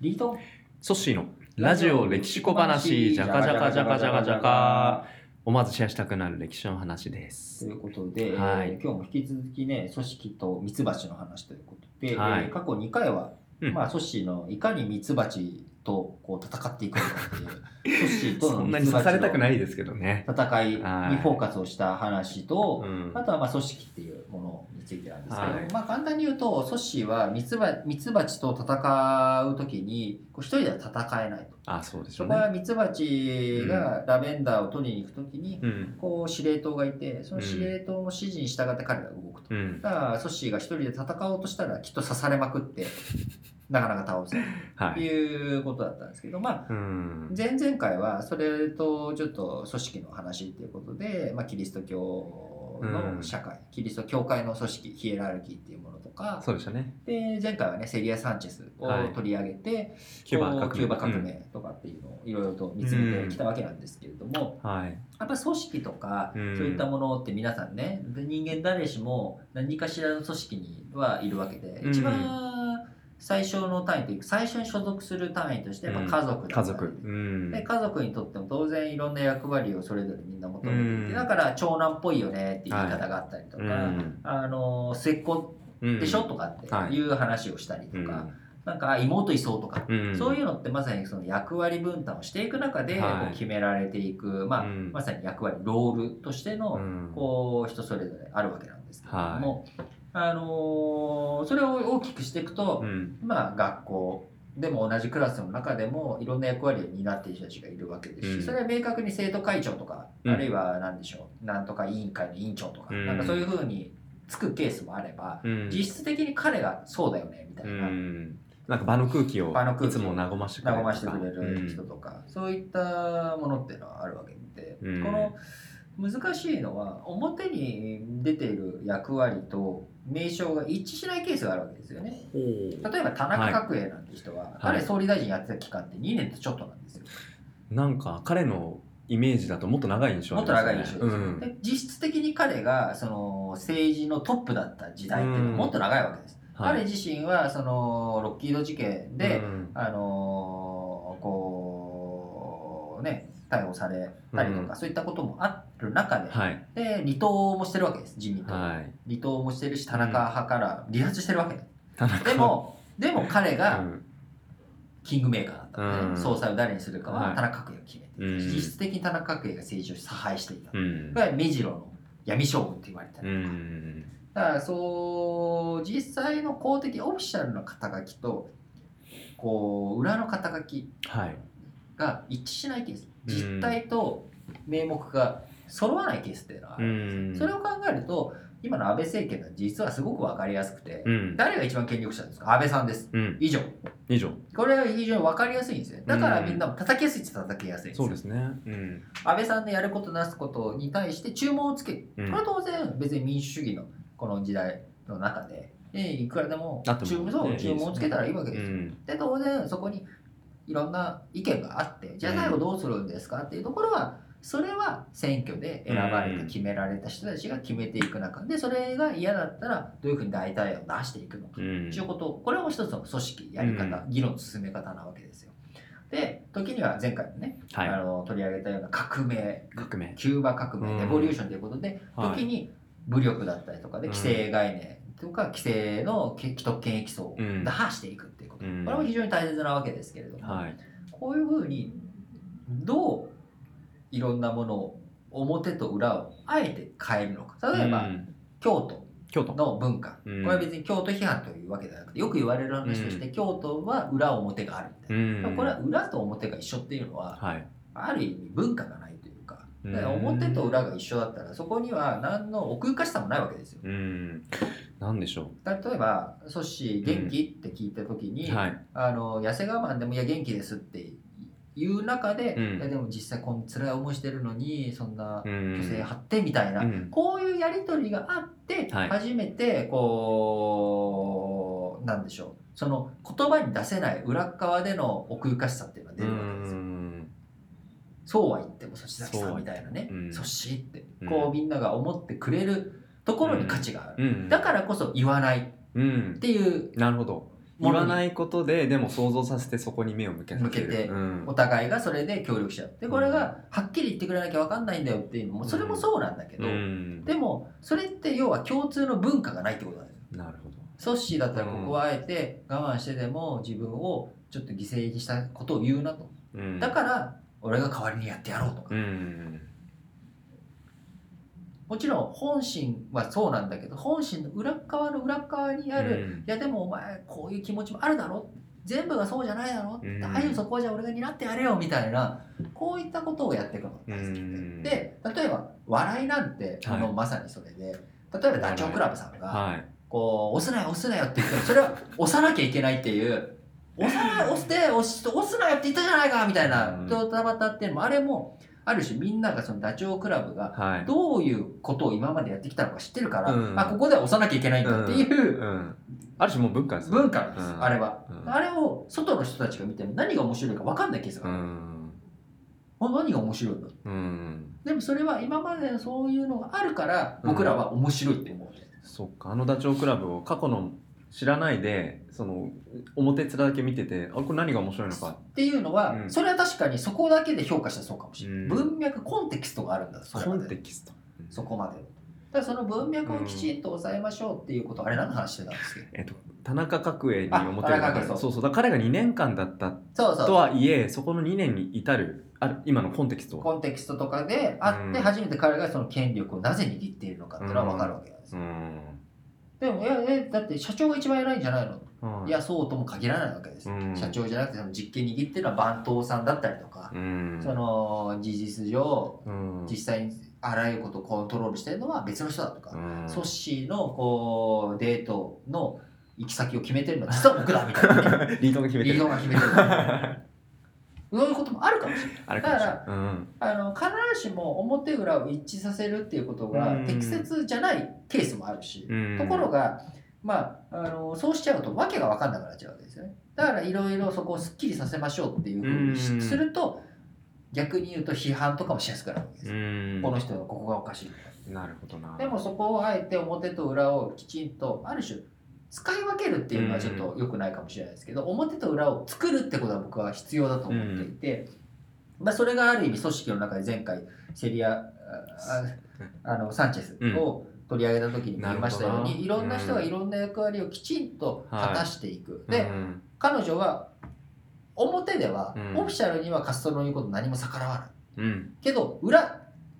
リート？ソッシーのラジオ歴史小話、じゃかじゃかじゃかじゃかじゃか。思わずシェアしたくなる歴史の話でとす。いうことで、はいえー今日も引き続きね、組織とミツバチの話ということで、はいえー過去2回は、うんまあ、組織のいかにミツバチとこう戦っていくのかっていう、組織とのそんなに刺されたくなのいですけどね。戦いにはいフォーカスをした話と、うんあとはまあ組織っていうものについてなんですけど、はいまあ簡単に言うと、組織はミツバミツバチと戦うときに、一人では戦えないと。あ、そうでしそょうね。こはミツバチがラベンダーを取りに行くときに、うん。こう司令塔がいて、その司令塔の指示に従って彼らが動くと。うん。だから、ソッシーが一人で戦おうとしたら、きっと刺されまくって、なかなか倒せないとはい。いうことだったんですけど、まあ、うん。前々回はそれとちょっと組織の話っていうことで、まあ、キリスト教の社会、キリスト教会の組織ヒエラルキーっていうものとかそうでしたね。で前回はねセリア・サンチェスを取り上げて、キューバ革命。こうキューバ革命とかっていうのをいろいろと見つめてきたわけなんですけれども、うん。はい。やっぱり組織とか、うんそういったものって皆さんね人間誰しも何かしらの組織にはいるわけで、うん一番最初の単位というか最初に所属する単位としてやっぱ家族だったり。家族。うん。で家族にとっても当然いろんな役割をそれぞれみんな求めていて、う。ん。だから長男っぽいよねっていう言い方があったりとか、うん。あの末っ子うんでしょ、とかっていう話をしたりとか、なんかあ妹いそうとか、うん。そういうのってまさにその役割分担をしていく中でこはい。う決められていく、まあうん。まさに役割ロールとしてのうん。こう人それぞれあるわけなんですけれども、あのーそれを大きくしていくと、うん。まあ学校でも同じクラスの中でもいろんな役割を担っている人たちがいるわけですし、うんそれは明確に生徒会長とか、うんあるいは何でしょうなんとか委員会の委員長とか、うんなんかそういうふうにつくケースもあれば、うん。実質的に彼がそうだよねみたういな。ん。なんか場の空気を場の空いつも和ましてくれる。和ましてくれる人とか、そういったものっていうのはあるわけで、うんこの難しいのは表に出ている役割と名称が一致しないケースがあるわけですよね。うん。例えば田中角栄なんて人は、彼総理大臣やってた期間って2年とちょっとなんですよ。なんか彼のイメージだともっと長い印象あもっと長い印象ですよ、うんで実質的に彼がその政治のトップだった時代っていうのはもっと長いわけです。はい彼自身はそのロッキード事件で、うんあのーこうね逮捕されたりとか、うんそういったこともある中で,、はい。で離党もしてるわけです自民党、はい。離党もしてるし田中派から離脱してるわけ。で、田中。でもでも彼うがん。キングメーカーだったので、うん。総裁を誰にするかははい。田中角栄が決めて実質的に田中角栄が政治を差配していた、うん。これは目白の闇将軍と言われたりうとか、ん。だからそう実際の公的オフィシャルな肩書きとこう裏の肩書きはい。が一致しないケース。うん実態と名目が揃わないケースっていうのはあうるんです、ん。それを考えると今の安倍政権が実はすごく分かりやすくて、うん。誰が一番権力者ですか？安倍さんです。うん。以上。以上。これは非常に分かりやすいんですよ。だからみんなも叩きやすいって叩きやすいんですよ。そうですね。うん。安倍さんのやることなすことに対して注文をつける、うん。これは当然別に民主主義のこの時代の中で、えーいくらでも注文そうね注文をつけたらいいわけうですよ。ん。で当然そこにいろんな意見があってじゃあ最後どうするんですか？っていうところはそれは選挙で選ばれうん。て決められた人たちが決めていく中でそれが嫌だったらどういうふうに代替案を出していくのかうん。ということ。これも一つの組織やり方、議論の進め方なわけですよ。で時には前回のね、はい。あの取り上げたような革命。革命。キューバ革命、うん。レボリューションということで、はい。時に武力だったりとかでうん。規制概念とか規制の既得権益層をうん。打破していくっていうこと、うん。これも非常に大切なわけですけれども、はい。こういうふうにどういろんなものを表と裏をあえて変えるのか。例えば、うん。京都京都の文化、うんこれは別に京都批判というわけではなくてよく言われる話として、京都は裏表があるみたいな、これは裏と表が一緒っていうのははい。ある意味文化がないだから表と裏が一緒だったらそこには何の奥ゆかしさもないわけですよ。うん。なんでしょ例えば「ソッシー元気?」って聞いた時に、うはい。あの痩せ我慢でも「いや元気です」っていう中で、うん。いやでも実際こん辛い思いしてるのにそんなうん。女性張ってみたいな、うん。こういうやり取りがあってはい。初めてこうなんでしょう。その言葉に出せない裏側での奥ゆかしさっていうのが出るわそうは言ってもそし崎さんみたいなね。う。ん。そしって。うん。こうみんなが思ってくれるところに価値がある、うん。だからこそ言わない。っうん。ていう。なるほど。言わないことででも想像させてそこに目を向け向けてうん。お互いがそれで協力し合うでこれがはっきり言ってくれなきゃ分かんないんだよっていうのもそれもそうなんだけど、うん。でもそれって要は共通の文化がないってことなんですよ。なるほど。ソッシーだったらここはあえて我慢してでも自分をちょっと犠牲にしたことを言うなと。うん。だから俺が代わりにやってやろうとか。うん。もちろん本心はそうなんだけど本心の裏側の裏側にある、うん。いやでもお前こういう気持ちもあるだろ。全部がそうじゃないだろ、うん。大丈夫そこはじゃあ俺が担ってやれよみたいな。こういったことをやっていくのが大好きで、うん。で例えば笑いなんてはい。もうまさにそれで、例えばダチョウ倶楽部さんが、はい。こう押すなよ押すなよって言ってもそれは押さなきゃいけないっていう押さない押して押し押すなよって言ったじゃないかみたいなうん。ドタバタっていうのもあれもある種みんながそのダチョウ倶楽部がはい。どういうことを今までやってきたのか知ってるから、うん。あここでは押さなきゃいけないんだっていううん。ある種もう文化ですね。文化です、うん。あれは、うん。あれを外の人たちが見ても何が面白いか分かんないケースがうある、ん。あ何が面白いん。でもそれは今までそういうのがあるから僕らは面白いって思う、そっかあのダチョウ倶楽部を過去の知らないでその表面だけ見ててあこれ何が面白いのか。っていうのは、うん。それは確かにそこだけで評価したらそうかもしれない、うん。文脈コンテキストがあるんだそれコンテキスト。そこまで。だからその文脈をきちんと抑えましょうっていうこと、あれ何の話してたんですけどえっと田中角栄にあ表田中角栄。そうそう。そうだ彼が2年間だったそうそうとはいえそこの2年に至るある今のコンテキストコンテキストとかであってうん。初めて彼がその権力をなぜ握っているのかっていうのは分かるわけなんですよ、うんでもいやえだって社長が一番偉いんじゃないの、うん。いやそうとも限らないわけですよ、うん。社長じゃなくてその実権握ってるのは番頭さんだったりとか、うん。その事実上うん。実際にあらゆることをコントロールしてるのは別の人だとか、うん。ソッシーのこうデートの行き先を決めてるのは実は僕だみたいな、ね、リードが決めてる。リードが決めてるそういうこともあるかもしれない。あれかもしれない。だうんあの必ずしも表裏を一致させるっていうことがうん。適切じゃないケースもあるし、うん。ところが、まあ、あのそうしちゃうと訳が分かんなくなっちゃうわけですよね。だからいろいろそこをすっきりさせましょうっていうふうにすると逆に言うと批判とかもしやすくなるわけですこの人のここがおかしいなるほどな。でもそこをあえて表と裏をきちんとある種使い分けるっていうのはちょっと良くないかもしれないですけど、表と裏を作るってことは僕は必要だと思っていて、まあ、それがある意味組織の中で前回セリアああのサンチェスを取り上げた時にも言いましたように、いろんな人がいろんな役割をきちんと果たしていく、で、うん彼女は表では、うん。オフィシャルにはカストロの言うこと何も逆らわない。うん。けど裏っ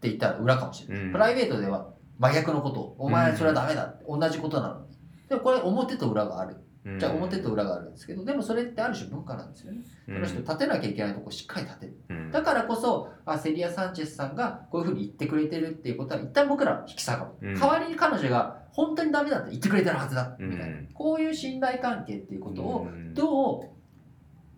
て言ったら裏かもしれない、うん。プライベートでは真逆のことをお前それはダメだって、同じことなの。にでもこれ表と裏がある。うん。じゃあ表と裏があるんですけどでもそれってある種文化なんですよね、その人立てなきゃいけないとこしっかり立てる。うん。だからこそあセリア・サンチェスさんがこういうふうに言ってくれてるっていうことは一旦僕らは引き下がる、う。ん。代わりに彼女が本当にダメだって言ってくれてるはずだうんみたいな、こういう信頼関係っていうことをうん。どう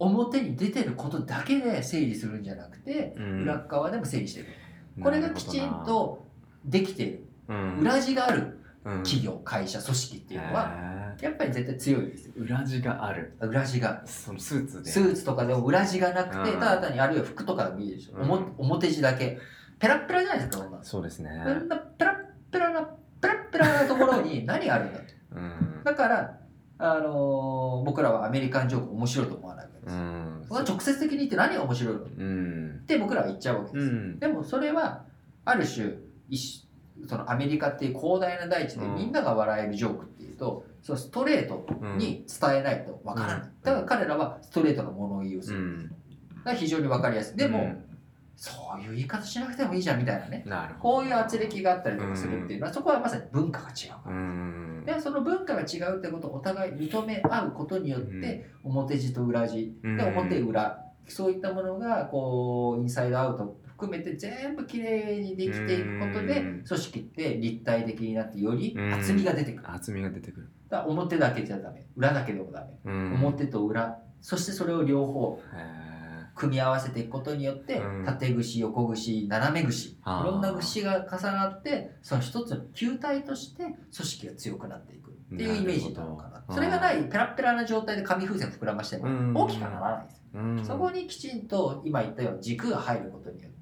表に出てることだけで整理するんじゃなくて、うん。裏側でも整理していく。これがきちんとできている。うん。裏地がある。うん企業会社組織っていうのはやっぱり絶対強いですよ。裏地がある。裏地が。そのスーツで。スーツとかでも裏地がなくてうん。ただ単にあるいは服とかでもいいでしょ、うん。おも表地だけ。ペラッペラじゃないですかこんなそうですね。こんなペラッペラなペラッペラなところに 何があるんだと。うん。だから、あのー僕らはアメリカンジョーク面白いと思わないわけです。よ、うん。それは直接的に言って何が面白いの？っうん。て僕らは言っちゃうわけです、うん。でもそれはある種一そのアメリカっていう広大な大地でうん。みんなが笑えるジョークっていうと、そのストレートに伝えないとわからない、うん。だから彼らはストレートな物言いをする、うん。だから非常にわかりやすい。でも、うん。そういう言い方しなくてもいいじゃんみたいなね。こういう圧力があったりとかするっていうのは、そこはまさに文化が違うから。うん。でその文化が違うってことをお互い認め合うことによって、表地と裏地うんで表裏そういったものがこうインサイドアウト含めて全部きれいにできていくことでうん。組織って立体的になってよりうん。厚みが出てくる。厚みが出てくる。だ表だけじゃダメ。裏だけでもダメ、うん。表と裏。そしてそれを両方へ組み合わせていくことによって、うん。縦串横串斜め串。いろんな串が重なってその一つの球体として組織が強くなっていくっていうイメージなのかな。それがないペラッペラな状態で紙風船膨らましてもうん大きくはならないです、そこにきちんと今言ったように軸が入ることによって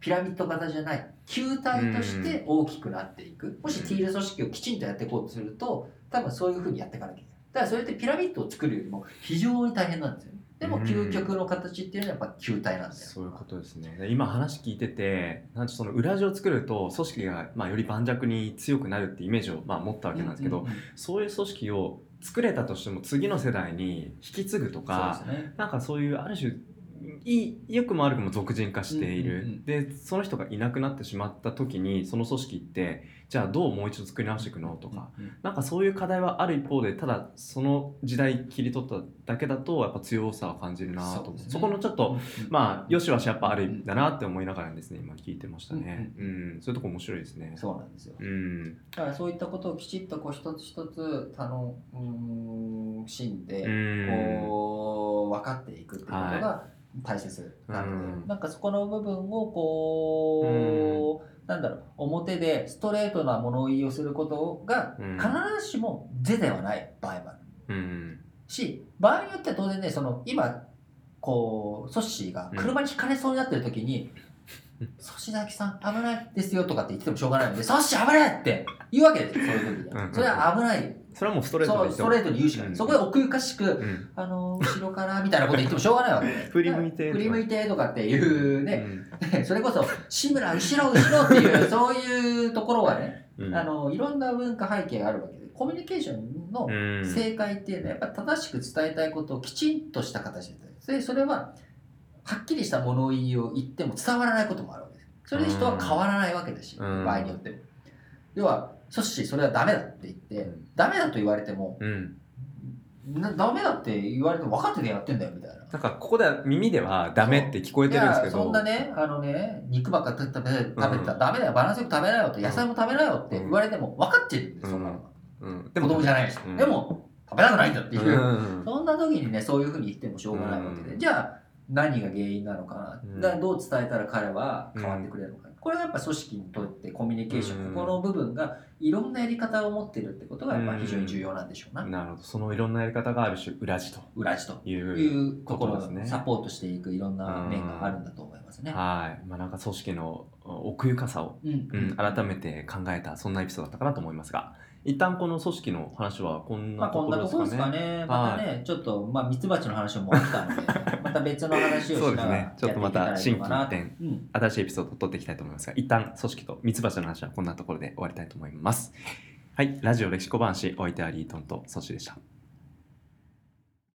ピラミッド型じゃない球体として大きくなっていく。もしティール組織をきちんとやっていこうとすると多分そういうふうにやっていかなきゃいけない。だからそれってピラミッドを作るよりも非常に大変なんですよ。ねでもうん究極の形っていうのはやっぱ球体なんだよ。そういうことですね。で今話聞いててなんかその裏地を作ると組織が、まあ、より盤石に強くなるってイメージを、まあ、持ったわけなんですけど、うんうんうんそういう組織を作れたとしても次の世代に引き継ぐとかね。なんかそういうある種いい良くも悪くも俗人化している、うんうんうん。でその人がいなくなってしまった時にその組織ってじゃあどうもう一度作り直していくの？とか、うんうん。なんかそういう課題はある一方でただその時代切り取っただけだとやっぱ強さを感じるなとそね。そこのちょっと、うんうんまあよしわしやっぱあるんだなって思いながらですね今聞いてましたね、ううんそういうとこ面白いですね。そうなんですよ。うん。だからそういったことをきちっとこう一つ一つ楽しんで、うん。こう分かっていくっていうことが大切なので、うん。なんかそこの部分をこう、なんだろう表でストレートな物言いをすることがうん。必ずしも是ではない場合もある。うんし場合によっては当然ねその今こうソッシーが車にひかれそうになってる時にうん「ソシダキさん危ないですよ」とかって言っててもしょうがないので「ソッシー危ない!」って言うわけですよそういう時にうん。それは危ないそれはもうストレートストレートに言うしかない、うん。そこで奥ゆかしくうん。あの後ろからみたいなこと言ってもしょうがないわけ。で振り向いて振り向いてとかっていうね、うん。それこそ志村後ろ後ろっていう そういうところはね、うん。あのいろんな文化背景があるわけでコミュニケーションのうん正解っていうのはやっぱ正しく伝えたいことをきちんとした形ででそれははっきりした物言いを言っても伝わらないこともあるわけです。それで人は変わらないわけだし、うん。場合によっても。要はそしそれはダメだって言って、うん。ダメだと言われてもうん。なダメだって言われても分かっててやってんだよみたいな。なんかここでは耳ではダメって聞こえいてるんですけど。やそんなねあのね肉ばっか食べ食べてたらダメだよバランスよく食べなよって野菜も食べなよって言われても分かってるんです、そんなの。うん。子供じゃないし、うん。でも食べたくないんだっていう、うん。そんな時にねそういうふうに言ってもしょうがないわけで、うん。じゃあ何が原因なのかな、うん。どう伝えたら彼は変わってくれるのか、これはやっぱ組織にとってコミュニケーション、うん。ここの部分がいろんなやり方を持ってるってことがやっぱ非常に重要なんでしょうな、なるほど。そのいろんなやり方がある種裏地と。裏地と。いうところをことですね。サポートしていくいろんな面があるんだと思いますね。はい。まあなんか組織の奥ゆかさを、うんうん、改めて考えたそんなエピソードだったかなと思いますが一旦この組織の話はこんまあなとここんなところろですかね。ですかね。またね、ちょっと、まあ、ミツバチの話もあったので、また別の話をしながらやっていけたらいいのかなそうですねちょっとまた新規うん新しいエピソードを取っていきたいと思いますが一旦組織とミツバチの話はこんなところで終わりたいと思います。はい、ラジオ歴史小話お相手はリートンとソシでした。